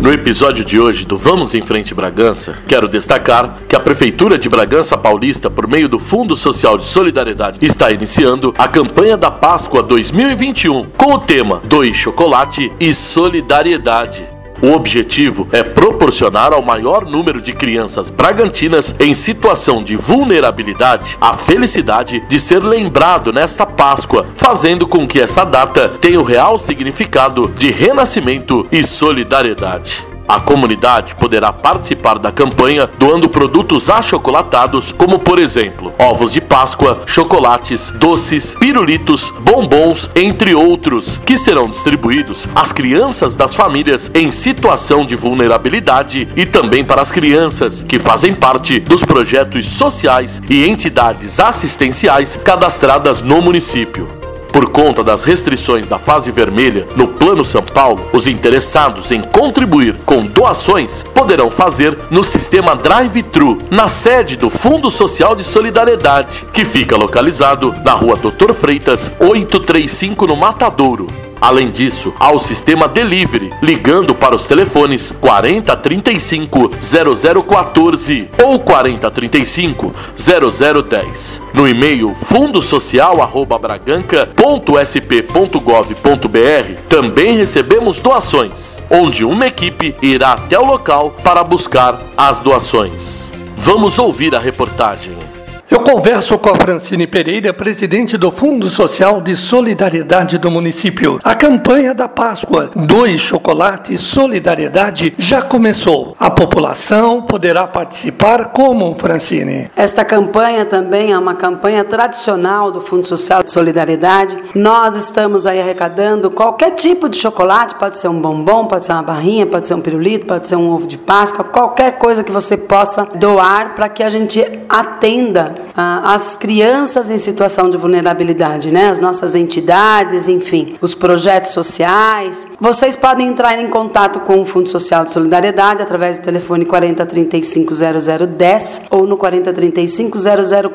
No episódio de hoje do Vamos em Frente Bragança, quero destacar que a Prefeitura de Bragança Paulista, por meio do Fundo Social de Solidariedade, está iniciando a campanha da Páscoa 2021 com o tema Dois Chocolate e Solidariedade. O objetivo é proporcionar ao maior número de crianças bragantinas em situação de vulnerabilidade a felicidade de ser lembrado nesta Páscoa, fazendo com que essa data tenha o real significado de renascimento e solidariedade. A comunidade poderá participar da campanha doando produtos achocolatados, como por exemplo, ovos de Páscoa, chocolates, doces, pirulitos, bombons, entre outros, que serão distribuídos às crianças das famílias em situação de vulnerabilidade e também para as crianças que fazem parte dos projetos sociais e entidades assistenciais cadastradas no município. Por conta das restrições da fase vermelha no Plano São Paulo, os interessados em contribuir com doações poderão fazer no sistema Drive-Thru, na sede do Fundo Social de Solidariedade, que fica localizado na rua Doutor Freitas, 835 no Matadouro. Além disso, há o sistema Delivery, ligando para os telefones 4035 0014 ou 4035 0010. No e-mail fundosocial@braganca.sp.gov.br também recebemos doações, onde uma equipe irá até o local para buscar as doações. Vamos ouvir a reportagem. Eu converso com a Francine Pereira, presidente do Fundo Social de Solidariedade do município. A campanha da Páscoa, dois chocolates solidariedade, já começou. A população poderá participar como, Francine? Esta campanha também é uma campanha tradicional do Fundo Social de Solidariedade. Nós estamos aí arrecadando qualquer tipo de chocolate, pode ser um bombom, pode ser uma barrinha, pode ser um pirulito, pode ser um ovo de Páscoa, qualquer coisa que você possa doar para que a gente atenda as crianças em situação de vulnerabilidade, né? As nossas entidades, enfim, os projetos sociais. Vocês podem entrar em contato com o Fundo Social de Solidariedade através do telefone 4035 0010 ou no 4035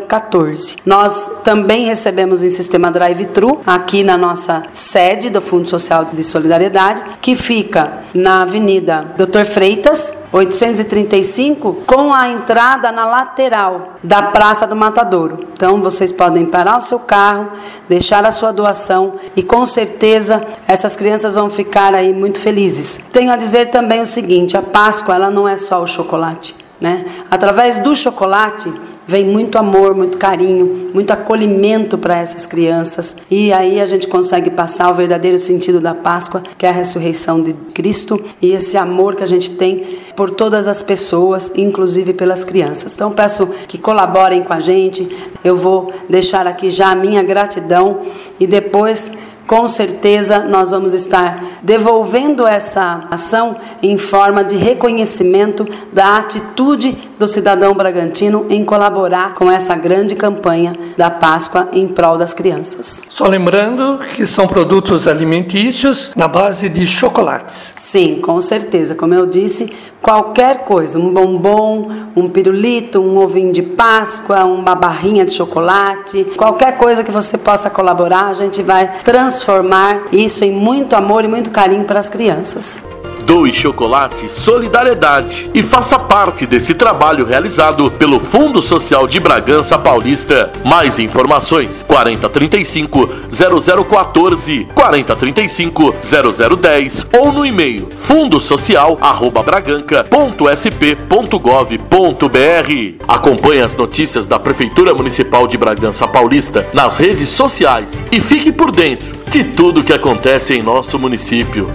0014. Nós também recebemos em sistema drive-thru aqui na nossa sede do Fundo Social de Solidariedade, que fica na Avenida Doutor Freitas, 835, com a entrada na lateral da Praça do Matadouro. Então vocês podem parar o seu carro, deixar a sua doação e com certeza essas crianças vão ficar aí muito felizes. Tenho a dizer também o seguinte: a Páscoa ela não é só o chocolate, né? Através do chocolate vem muito amor, muito carinho, muito acolhimento para essas crianças. E aí a gente consegue passar o verdadeiro sentido da Páscoa, que é a ressurreição de Cristo e esse amor que a gente tem por todas as pessoas, inclusive pelas crianças. Então peço que colaborem com a gente. Eu vou deixar aqui já a minha gratidão e depois com certeza nós vamos estar devolvendo essa ação em forma de reconhecimento da atitude do cidadão bragantino em colaborar com essa grande campanha da Páscoa em prol das crianças. Só lembrando que são produtos alimentícios na base de chocolates. Sim, com certeza. Como eu disse, qualquer coisa, um bombom, um pirulito, um ovinho de Páscoa, uma barrinha de chocolate, qualquer coisa que você possa colaborar, a gente vai transformar isso em muito amor e muito carinho para as crianças. Doe chocolate Solidariedade e faça parte desse trabalho realizado pelo Fundo Social de Bragança Paulista. Mais informações: 4035 0014, 4035 0010 ou no e-mail fundosocial@braganca.sp.gov.br. Acompanhe as notícias da Prefeitura Municipal de Bragança Paulista nas redes sociais e fique por dentro de tudo que acontece em nosso município.